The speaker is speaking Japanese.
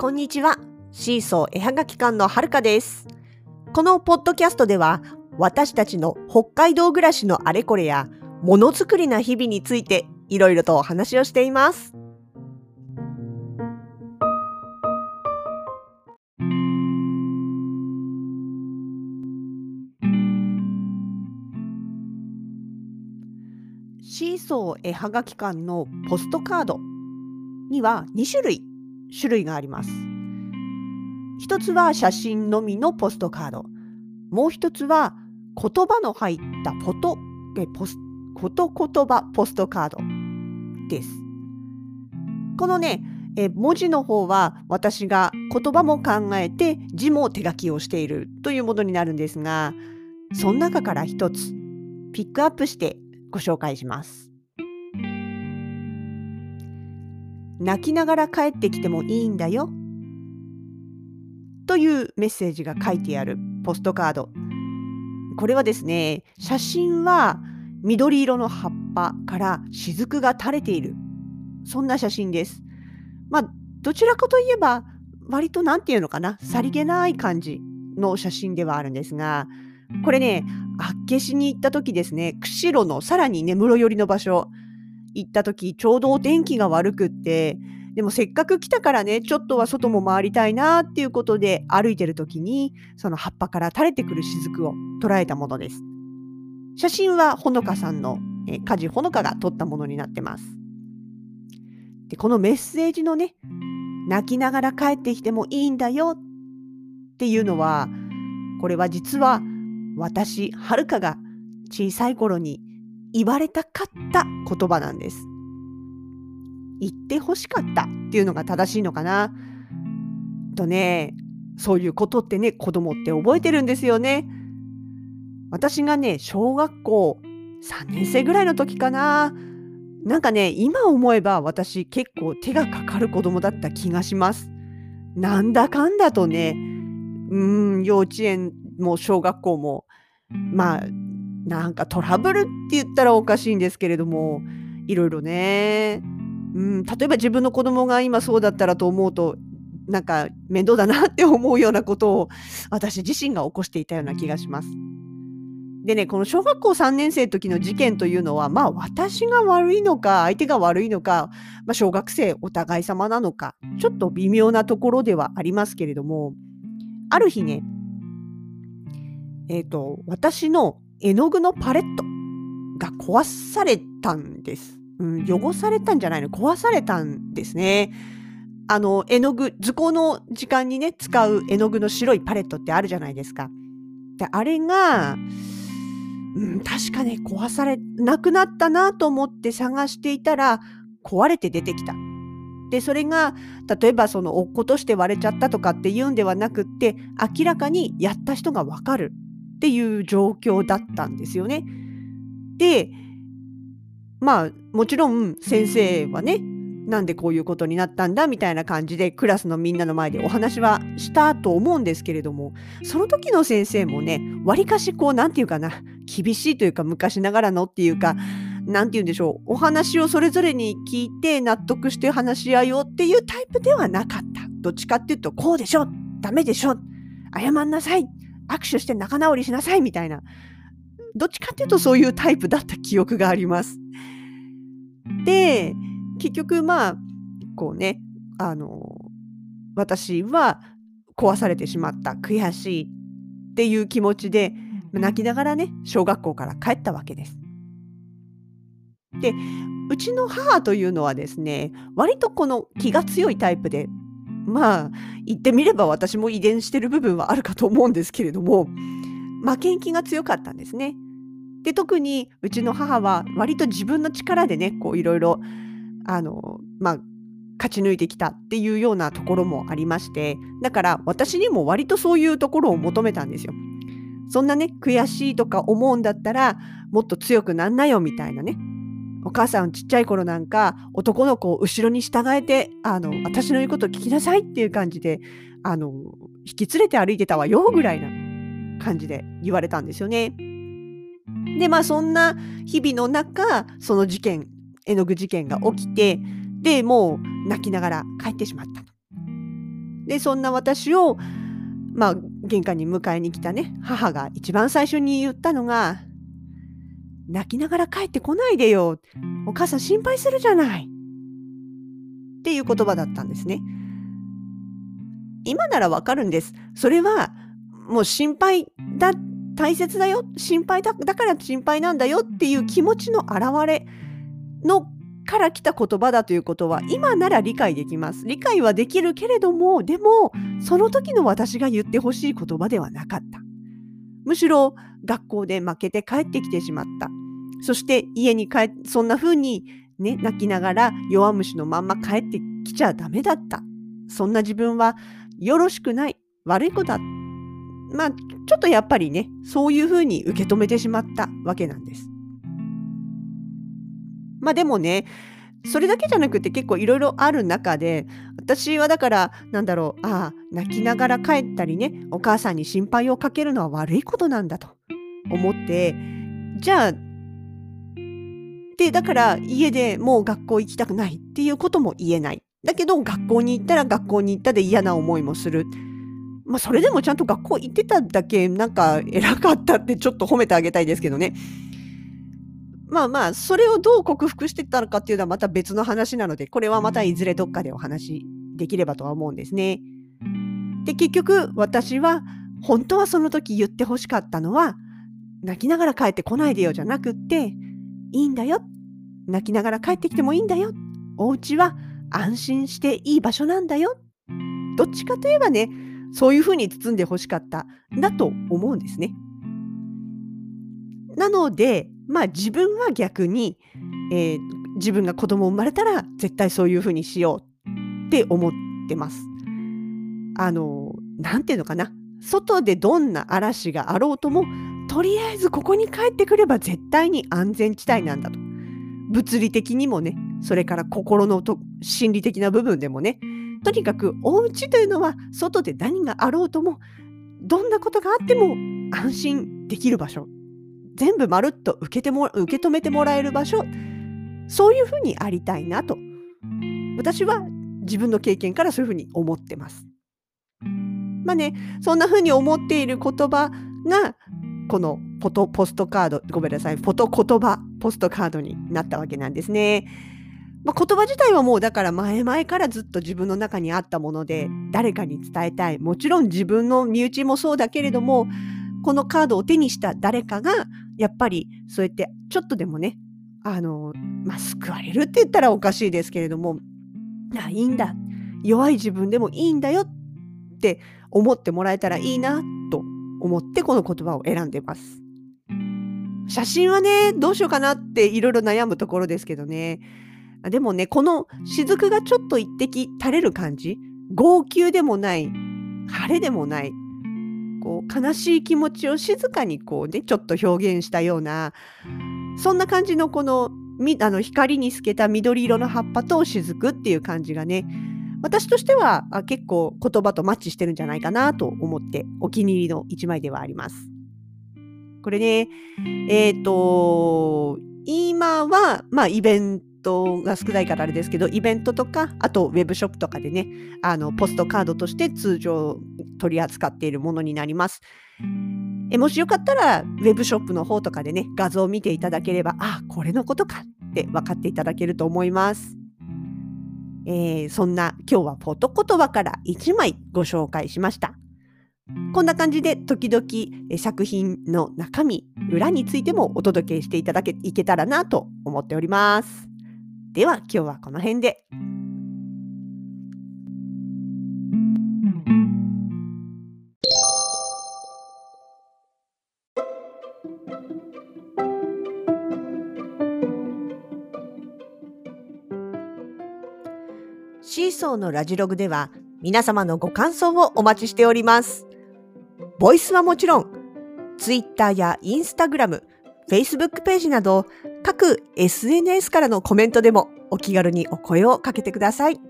こんにちは。シーソー絵はがき館のはるかです。このポッドキャストでは、私たちの北海道暮らしのあれこれや、ものづくりな日々について、いろいろとお話をしています。シーソー絵はがき館のポストカードには2種類種類があります。一つは写真のみのポストカード。もう一つは言葉の入ったフォトえポスこと言葉ポストカードです。このね、え文字の方は私が言葉も考えて字も手書きをしているというものになるんですが、その中から一つピックアップしてご紹介します。泣きながら帰ってきてもいいんだよ。というメッセージが書いてあるポストカード。これはですね、写真は緑色の葉っぱから雫が垂れている。そんな写真です。まあ、どちらかといえば、割と何て言うのかな、さりげない感じの写真ではあるんですが、これね、厚岸に行った時ですね、釧路のさらに根室寄りの場所行った時、ちょうどお天気が悪くって、でもせっかく来たからね、ちょっとは外も回りたいなっていうことで歩いてる時に、その葉っぱから垂れてくる雫を捉えたものです。写真はほのかさんの、えー、梶ほのかが撮ったものになってます。で、このメッセージのね、泣きながら帰ってきてもいいんだよっていうのは、これは実は私、はるかが小さい頃に言われたかった言葉なんです。言って欲しかったっていうのが正しいのかな？とね、そういうことってね、子供って覚えてるんですよね。私がね、小学校3年生ぐらいの時かな。なんかね、今思えば私結構手がかかる子供だった気がします。なんだかんだとね、うん、幼稚園も小学校も、まあ、なんかトラブルって言ったらおかしいんですけれども、いろいろね、うん、例えば自分の子供が今そうだったらと思うと、なんか面倒だなって思うようなことを私自身が起こしていたような気がします。でね、この小学校3年生の時の事件というのは、まあ私が悪いのか、相手が悪いのか、まあ、小学生お互い様なのか、ちょっと微妙なところではありますけれども、ある日ね、えっ、ー、と、私の絵の具のパレットが壊されたんです。うん、汚されたんじゃないの壊されたんですね。あの、絵の具、図工の時間にね、使う絵の具の白いパレットってあるじゃないですか。で、あれが、うん、確かね、壊され、なくなったなと思って探していたら、壊れて出てきた。で、それが、例えばその落っことして割れちゃったとかっていうんではなくって、明らかにやった人がわかるっていう状況だったんですよね。で、まあ、もちろん先生はね、なんでこういうことになったんだみたいな感じでクラスのみんなの前でお話はしたと思うんですけれども、その時の先生もね、わりかしこう、なんていうかな、厳しいというか昔ながらのっていうか、なんて言うんでしょう、お話をそれぞれに聞いて納得して話し合いようっていうタイプではなかった。どっちかっていうと、こうでしょダメでしょ謝んなさい握手して仲直りしなさいみたいな。どっちかっていうとそういうタイプだった記憶があります。で、結局まあ、こうね、あの、私は壊されてしまった、悔しいっていう気持ちで、泣きながらね、小学校から帰ったわけです。で、うちの母というのはですね、割とこの気が強いタイプで、まあ、言ってみれば私も遺伝してる部分はあるかと思うんですけれども、負けん気が強かったんですね。で、特にうちの母は割と自分の力でね、こういろいろ、あの、まあ、勝ち抜いてきたっていうようなところもありまして、だから私にも割とそういうところを求めたんですよ。そんなね、悔しいとか思うんだったら、もっと強くなんなよみたいなね。お母さんちっちゃい頃なんか男の子を後ろに従えて、あの、私の言うこと聞きなさいっていう感じで、あの、引き連れて歩いてたわよぐらいな感じで言われたんですよね。で、まあそんな日々の中、その事件、絵の具事件が起きて、で、もう泣きながら帰ってしまった。でそんな私をまあ玄関に迎えに来たね母が一番最初に言ったのが「泣きながら帰ってこないでよお母さん心配するじゃない」っていう言葉だったんですね。今ならわかるんです。それはもう心配だ大切だよ心配だだから心配なんだよっていう気持ちの表れのから来た言葉だということは今なら理解できます。理解はできるけれどもでもその時の私が言ってほしい言葉ではなかった。むしろ学校で負けて帰ってきてしまった。そして家に帰そんな風にね泣きながら弱虫のまんま帰ってきちゃダメだった。そんな自分はよろしくない悪い子だまあ、ちょっとやっぱりね、そういうふうに受け止めてしまったわけなんです。まあでもね、それだけじゃなくて結構いろいろある中で、私はだから、なんだろう、ああ、泣きながら帰ったりね、お母さんに心配をかけるのは悪いことなんだと思って、じゃあ、で、だから家でもう学校行きたくないっていうことも言えない。だけど学校に行ったら学校に行ったで嫌な思いもする。まあ、それでもちゃんと学校行ってただけなんか偉かったってちょっと褒めてあげたいですけどね。まあまあ、それをどう克服していったのかっていうのはまた別の話なので、これはまたいずれどっかでお話できればとは思うんですね。で、結局私は本当はその時言ってほしかったのは、泣きながら帰ってこないでよじゃなくって、いいんだよ。泣きながら帰ってきてもいいんだよ。お家は安心していい場所なんだよ。どっちかといえばね、そういうふうに包んでほしかっただと思うんですね。なので、まあ自分は逆に、えー、自分が子供生まれたら絶対そういうふうにしようって思ってます。あの、なんていうのかな。外でどんな嵐があろうとも、とりあえずここに帰ってくれば絶対に安全地帯なんだと。物理的にもね、それから心のと心理的な部分でもね、とにかくお家というのは外で何があろうともどんなことがあっても安心できる場所全部まるっと受けても受け止めてもらえる場所そういうふうにありたいなと私は自分の経験からそういうふうに思ってます。まあねそんなふうに思っている言葉がこのポトポストカードごめんなさいフォト言葉ポストカードになったわけなんですね。まあ、言葉自体はもうだから前々からずっと自分の中にあったもので誰かに伝えたいもちろん自分の身内もそうだけれどもこのカードを手にした誰かがやっぱりそうやってちょっとでもねあの、まあ、救われるって言ったらおかしいですけれどもあいいんだ弱い自分でもいいんだよって思ってもらえたらいいなと思ってこの言葉を選んでます。写真はねどうしようかなっていろいろ悩むところですけどねでもね、この雫がちょっと一滴垂れる感じ、号泣でもない、晴れでもない、こう悲しい気持ちを静かにこうね、ちょっと表現したような、そんな感じのこのあの光に透けた緑色の葉っぱと雫っていう感じがね、私としては結構言葉とマッチしてるんじゃないかなと思ってお気に入りの一枚ではあります。これね、えっ、ー、と、今は、まあ、イベントが少ないからあれですけど、イベントとか、あとウェブショップとかでね、あのポストカードとして通常取り扱っているものになります。えもしよかったら、ウェブショップの方とかでね、画像を見ていただければ、あ、これのことかって分かっていただけると思います。えー、そんな今日はフォト言葉から1枚ご紹介しました。こんな感じで時々作品の中身、裏についてもお届けしていただけいけたらなと思っております。では今日はこの辺で。シーソーのラジログでは皆様のご感想をお待ちしております。ボイスはもちろん、ツイッターやインスタグラム、Facebook ページなど各 SNS からのコメントでもお気軽にお声をかけてください。